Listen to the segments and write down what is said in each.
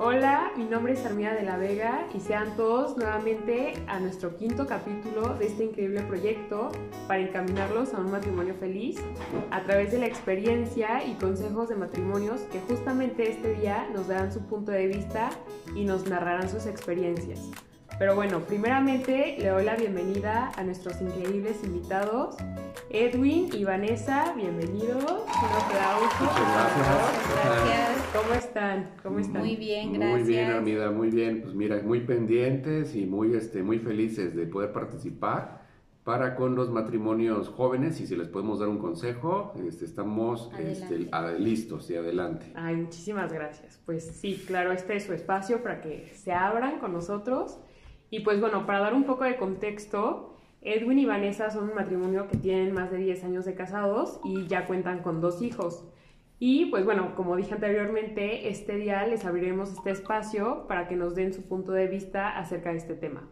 Hola, mi nombre es Armida de la Vega y sean todos nuevamente a nuestro quinto capítulo de este increíble proyecto para encaminarlos a un matrimonio feliz a través de la experiencia y consejos de matrimonios que justamente este día nos darán su punto de vista y nos narrarán sus experiencias. Pero bueno, primeramente le doy la bienvenida a nuestros increíbles invitados, Edwin y Vanessa, bienvenidos. Un aplauso. Gracias. ¿Cómo están? ¿Cómo están? Muy bien, gracias. Muy bien, Armida, muy bien. Pues mira, muy pendientes y muy, este, muy felices de poder participar para con los matrimonios jóvenes y si les podemos dar un consejo, este, estamos este, a- listos y adelante. Ay, muchísimas gracias. Pues sí, claro, este es su espacio para que se abran con nosotros. Y pues bueno, para dar un poco de contexto, Edwin y Vanessa son un matrimonio que tienen más de 10 años de casados y ya cuentan con dos hijos. Y pues bueno, como dije anteriormente, este día les abriremos este espacio para que nos den su punto de vista acerca de este tema.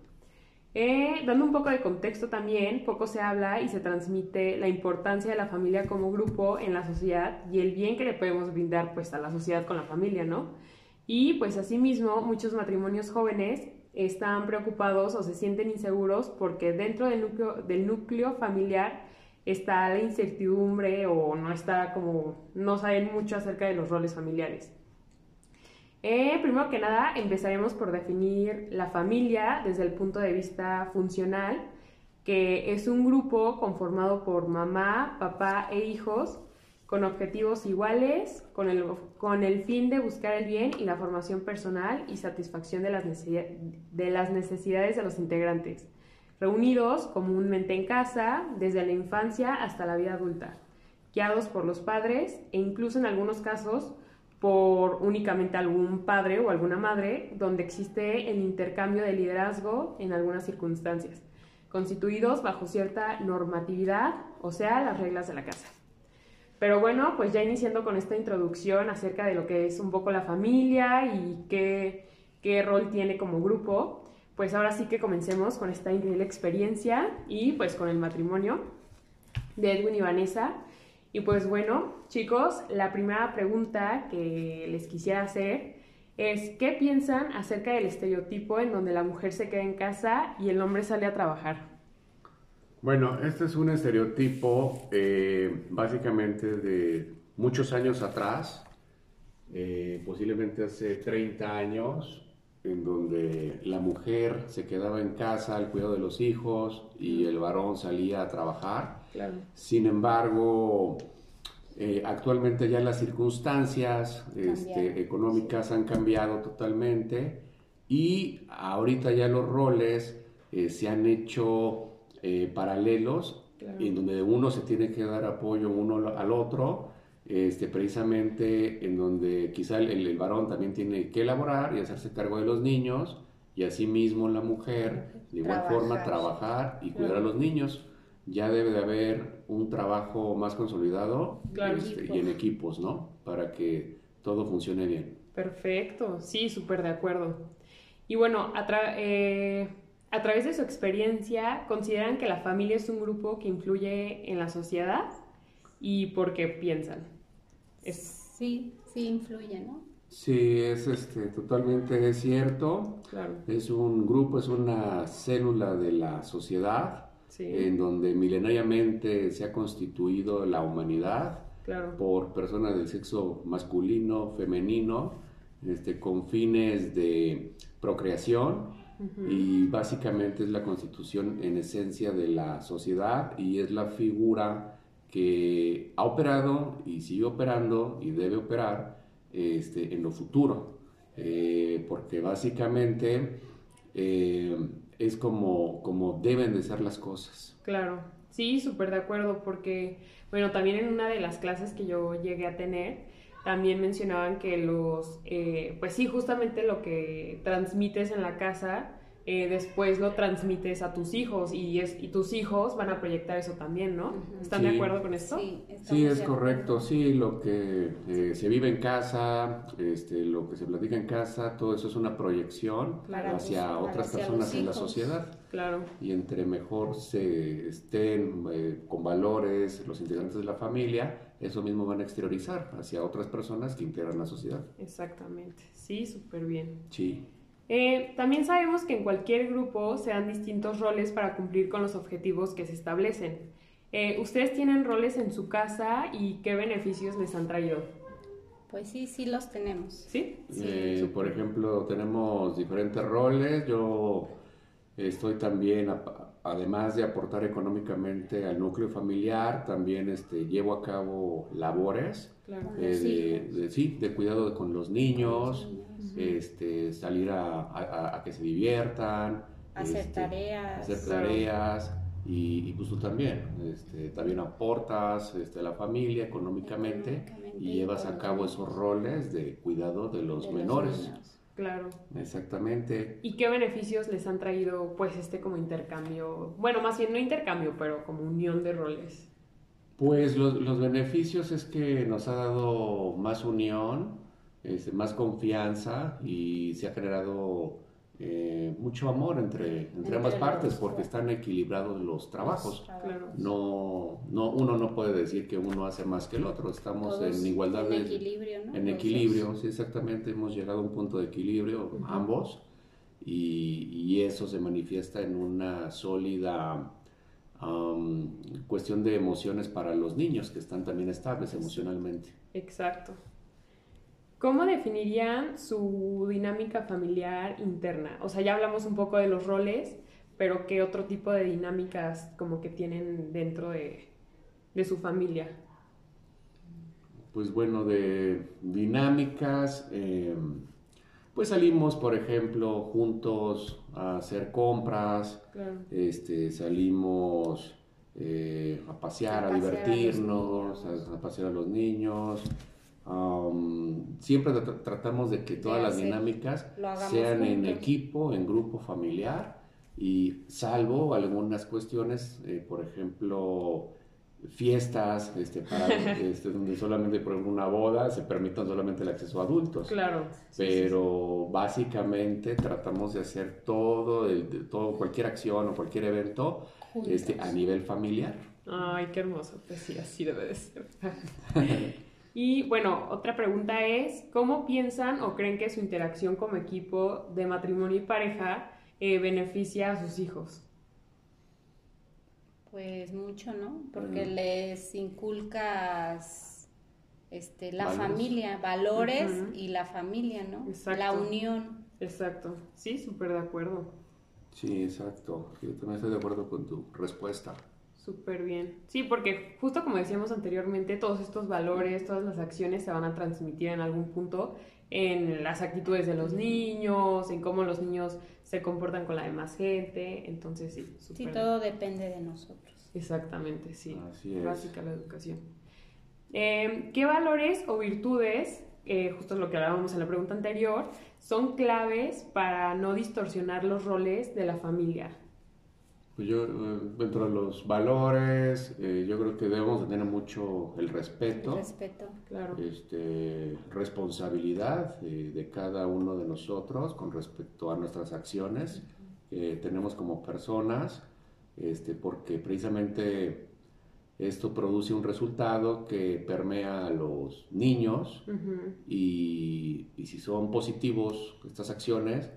Eh, dando un poco de contexto también, poco se habla y se transmite la importancia de la familia como grupo en la sociedad y el bien que le podemos brindar pues a la sociedad con la familia, ¿no? Y pues asimismo muchos matrimonios jóvenes están preocupados o se sienten inseguros porque dentro del núcleo, del núcleo familiar está la incertidumbre o no está como, no saben mucho acerca de los roles familiares. Eh, primero que nada, empezaremos por definir la familia desde el punto de vista funcional, que es un grupo conformado por mamá, papá e hijos con objetivos iguales, con el, con el fin de buscar el bien y la formación personal y satisfacción de las, de las necesidades de los integrantes, reunidos comúnmente en casa desde la infancia hasta la vida adulta, guiados por los padres e incluso en algunos casos por únicamente algún padre o alguna madre, donde existe el intercambio de liderazgo en algunas circunstancias, constituidos bajo cierta normatividad, o sea, las reglas de la casa. Pero bueno, pues ya iniciando con esta introducción acerca de lo que es un poco la familia y qué, qué rol tiene como grupo, pues ahora sí que comencemos con esta increíble experiencia y pues con el matrimonio de Edwin y Vanessa. Y pues bueno, chicos, la primera pregunta que les quisiera hacer es, ¿qué piensan acerca del estereotipo en donde la mujer se queda en casa y el hombre sale a trabajar? Bueno, este es un estereotipo eh, básicamente de muchos años atrás, eh, posiblemente hace 30 años, en donde la mujer se quedaba en casa al cuidado de los hijos y el varón salía a trabajar. Claro. Sin embargo, eh, actualmente ya las circunstancias este, económicas han cambiado totalmente y ahorita ya los roles eh, se han hecho eh, paralelos Claro. en donde uno se tiene que dar apoyo uno al otro, este, precisamente en donde quizá el, el varón también tiene que elaborar y hacerse cargo de los niños y asimismo la mujer de igual Trabajar. forma trabajar y cuidar a los niños. Ya debe de haber un trabajo más consolidado Claro. este, y en equipos, ¿no? Para que todo funcione bien. Perfecto, sí, súper de acuerdo. Y bueno, eh, a través de su experiencia, ¿consideran que la familia es un grupo que influye en la sociedad? ¿Y por qué piensan? Es, Sí, sí influye, ¿no? Sí, es este, totalmente cierto. claro, Es un grupo, es una célula de la sociedad sí, en donde milenariamente se ha constituido la humanidad claro, por personas del sexo masculino, femenino, este, con fines de procreación y básicamente es la constitución en esencia de la sociedad y es la figura que ha operado y sigue operando y debe operar este, en lo futuro, Eh, porque básicamente eh, es como, como deben de ser las cosas. claro. Sí, súper de acuerdo, porque, bueno, también en una de las clases que yo llegué a tener, también mencionaban que los, eh, pues sí, justamente lo que transmites en la casa, eh, después lo transmites a tus hijos y, es, y tus hijos van a proyectar eso también, ¿no? ¿Están de acuerdo con esto? Sí, es correcto, sí, lo que eh, se vive en casa, este, lo que se platica en casa, todo eso es una proyección Claro. hacia otras hacia personas en la sociedad. Claro, Y entre mejor se estén eh, con valores los integrantes de la familia, eso mismo van a exteriorizar hacia otras personas que integran la sociedad. Exactamente, sí, súper bien. Sí. Eh, también sabemos que en cualquier grupo se dan distintos roles para cumplir con los objetivos que se establecen. Eh, ¿Ustedes tienen roles en su casa y qué beneficios les han traído? Pues sí, sí los tenemos. ¿Sí? Eh, por ejemplo, tenemos diferentes roles. Yo estoy también, a- además de aportar económicamente al núcleo familiar, también este, llevo a cabo labores Claro. Eh, de, de- sí, de cuidado con los niños, Niños. este, salir a, a- a que se diviertan, Hacer este, tareas. hacer tareas y, y pues tú también, este, también aportas este, a la familia económicamente Económicamente y llevas a cabo esos roles de cuidado de los de menores. Claro. Exactamente. ¿Y qué beneficios les han traído, pues, este como intercambio? Bueno, más bien no intercambio, pero como unión de roles. Pues los, los beneficios es que nos ha dado más unión, este, más confianza y se ha generado eh, mucho amor entre, entre, Entre ambas los partes porque están equilibrados los trabajos. Claro. No, no, uno no puede decir que uno hace más que el otro, estamos Todos en igualdad en de, equilibrio, ¿no? en Los equilibrio, dos. sí, exactamente, hemos llegado a un punto de equilibrio ambos y, y eso se manifiesta en una sólida cuestión de emociones para los niños que están también estables emocionalmente. Exacto. ¿Cómo definirían su dinámica familiar interna? O sea, ya hablamos un poco de los roles, pero ¿qué otro tipo de dinámicas como que tienen dentro de, de su familia? Pues bueno, de dinámicas, em, pues salimos, por ejemplo, juntos a hacer compras, Claro. este, salimos eh, a pasear, A pasear divertirnos, a pasear a los niños. Am, siempre tra- tratamos de que todas las dinámicas sean en juntos. equipo, en grupo familiar y salvo algunas cuestiones, eh, por ejemplo, fiestas, este, para, este, donde solamente por ejemplo, una boda se permitan solamente el acceso a adultos. Claro. sí, sí, Pero básicamente tratamos de hacer todo, el- de- todo, cualquier acción o cualquier evento este, a nivel familiar. sí. Ay, qué hermoso. Pues sí, así debe de ser. y bueno, otra pregunta es, ¿cómo piensan o creen que su interacción como equipo de matrimonio y pareja eh, beneficia a sus hijos? Pues mucho, ¿no? Porque Mm. les inculcas este, la Valores. familia, valores y la familia, ¿no? Exacto. La unión. Exacto. Sí, súper de acuerdo. Sí, exacto. Yo también estoy de acuerdo con tu respuesta. Súper bien. Sí, porque justo como decíamos anteriormente, todos estos valores, todas las acciones se van a transmitir en algún punto en las actitudes de los niños, en cómo los niños se comportan con la demás gente. Entonces, sí, súper. Sí, todo depende de nosotros. Exactamente, sí. Así es. Básica la educación. Eh, ¿Qué valores o virtudes, eh, justo lo que hablábamos en la pregunta anterior, son claves para no distorsionar los roles de la familia? Pues yo, eh, dentro de los valores, eh, yo creo que debemos de tener mucho el respeto. Respeto. Claro. este, responsabilidad eh, de cada uno de nosotros con respecto a nuestras acciones que tenemos como personas, este, porque precisamente esto produce un resultado que permea a los niños y, y si son positivos estas acciones,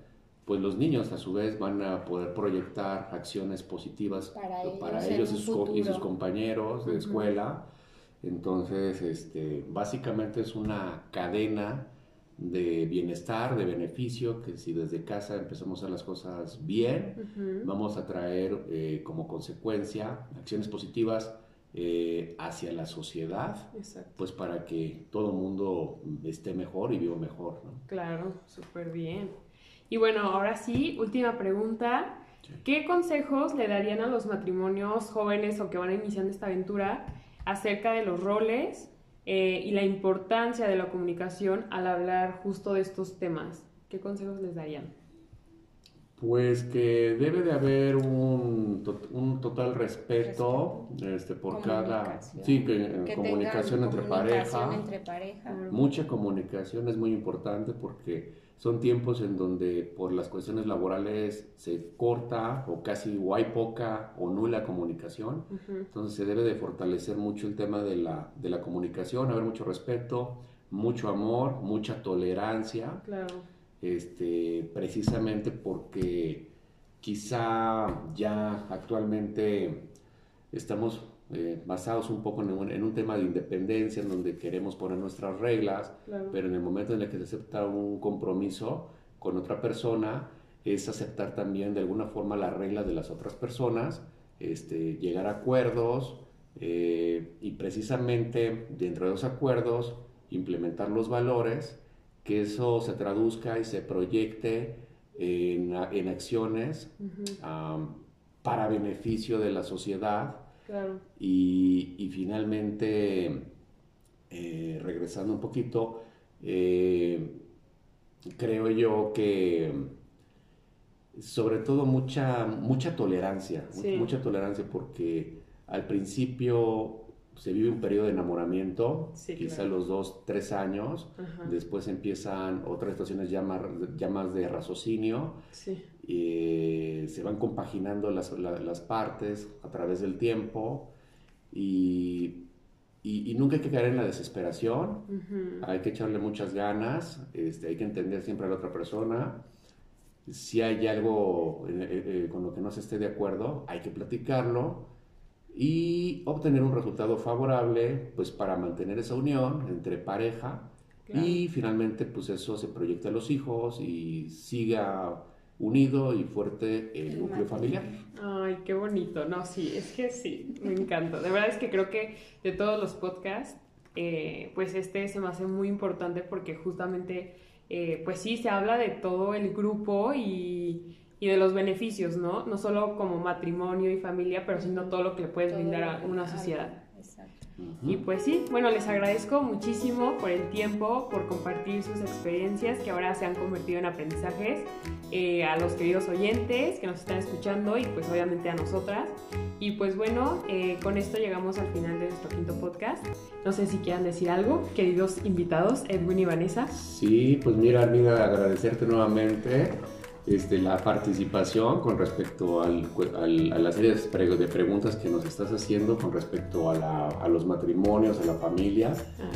pues los niños a su vez van a poder proyectar acciones positivas Para ellos y sus, y compañeros de escuela. Entonces, este, básicamente es una cadena de bienestar, de beneficio, que si desde casa empezamos a hacer las cosas bien, vamos a traer eh, como consecuencia acciones positivas eh, hacia la sociedad, Exacto. pues para que todo el mundo esté mejor y viva mejor. ¿no? Claro, súper bien. Y bueno, ahora sí, última pregunta. Sí. ¿Qué consejos le darían a los matrimonios jóvenes o que van iniciando esta aventura acerca de los roles eh, y la importancia de la comunicación al hablar justo de estos temas? ¿Qué consejos les darían? Pues que debe de haber un, to- un total respeto, este, por cada... Comunicación. Sí, que, eh, Que comunicación entre comunicación pareja. entre pareja. Mucha comunicación es muy importante porque son tiempos en donde por las cuestiones laborales se corta o casi o hay poca o nula comunicación. Entonces se debe de fortalecer mucho el tema de la, de la comunicación, haber mucho respeto, mucho amor, mucha tolerancia. Claro. Este, precisamente porque quizá ya actualmente estamos eh, basados un poco en un, en un, tema de independencia, en donde queremos poner nuestras reglas, pero en el momento en el que se acepta un compromiso con otra persona, es aceptar también de alguna forma las reglas de las otras personas, este, llegar a acuerdos eh, y precisamente dentro de los acuerdos implementar los valores, que eso se traduzca y se proyecte en, en acciones para beneficio de la sociedad y, finalmente, eh, regresando un poquito, eh, creo yo que sobre todo mucha, mucha tolerancia, mucha tolerancia porque al principio se vive un periodo de enamoramiento, quizá los dos, tres años, después empiezan otras situaciones ya más, ya más de raciocinio, eh, se van compaginando las, las, partes a través del tiempo y, y, nunca hay que caer en la desesperación, hay que echarle muchas ganas, este, hay que entender siempre a la otra persona. Si hay algo eh, eh, con lo que no se esté de acuerdo, hay que platicarlo y obtener un resultado favorable pues para mantener esa unión entre pareja y finalmente pues eso se proyecta a los hijos y siga unido y fuerte el núcleo familiar. Ay, qué bonito. No, sí, es que sí, me encanta. De verdad es que creo que de todos los podcasts, eh, pues este se me hace muy importante porque justamente, eh, pues sí, se habla de todo el grupo y, y, de los beneficios, ¿no? No solo como matrimonio y familia, pero sino todo lo que le puedes brindar a una sociedad. Y pues sí, bueno, les agradezco muchísimo por el tiempo, por compartir sus experiencias que ahora se han convertido en aprendizajes eh, a los queridos oyentes que nos están escuchando y pues obviamente a nosotras. Y pues bueno, eh, con esto llegamos al final de nuestro quinto podcast. No sé si quieran decir algo, queridos invitados, Edwin y Vanessa. Sí, pues mira, Armida, agradecerte nuevamente este, la participación con respecto al, a la serie de preguntas que nos estás haciendo con respecto a, a los matrimonios, a la familia.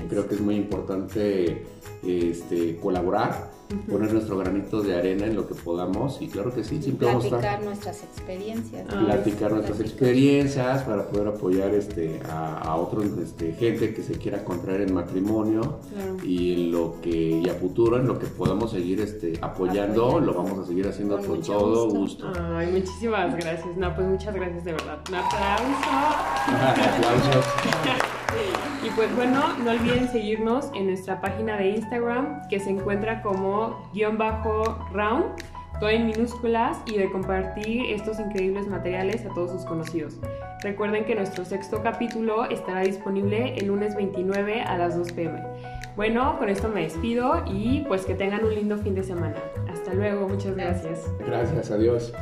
Creo que es muy importante este, colaborar poner nuestro granito de arena en lo que podamos y claro que sí, siempre platicar nuestras experiencias. Platicar nuestras experiencias para poder apoyar este, a, a otros este, gente que se quiera contraer en matrimonio y en lo que y a futuro en lo que podamos seguir este, apoyando, lo vamos a seguir haciendo con, todo gusto. Ay, muchísimas gracias. No, pues muchas gracias de verdad. Un aplauso. Aplausos. Pues bueno, no olviden seguirnos en nuestra página de Instagram que se encuentra como guion bajo round, todo en minúsculas y de compartir estos increíbles materiales a todos sus conocidos. Recuerden que nuestro sexto capítulo estará disponible el lunes 29 a las 2 pm. Bueno, con esto me despido y pues que tengan un lindo fin de semana. Hasta luego, muchas gracias. Gracias, adiós.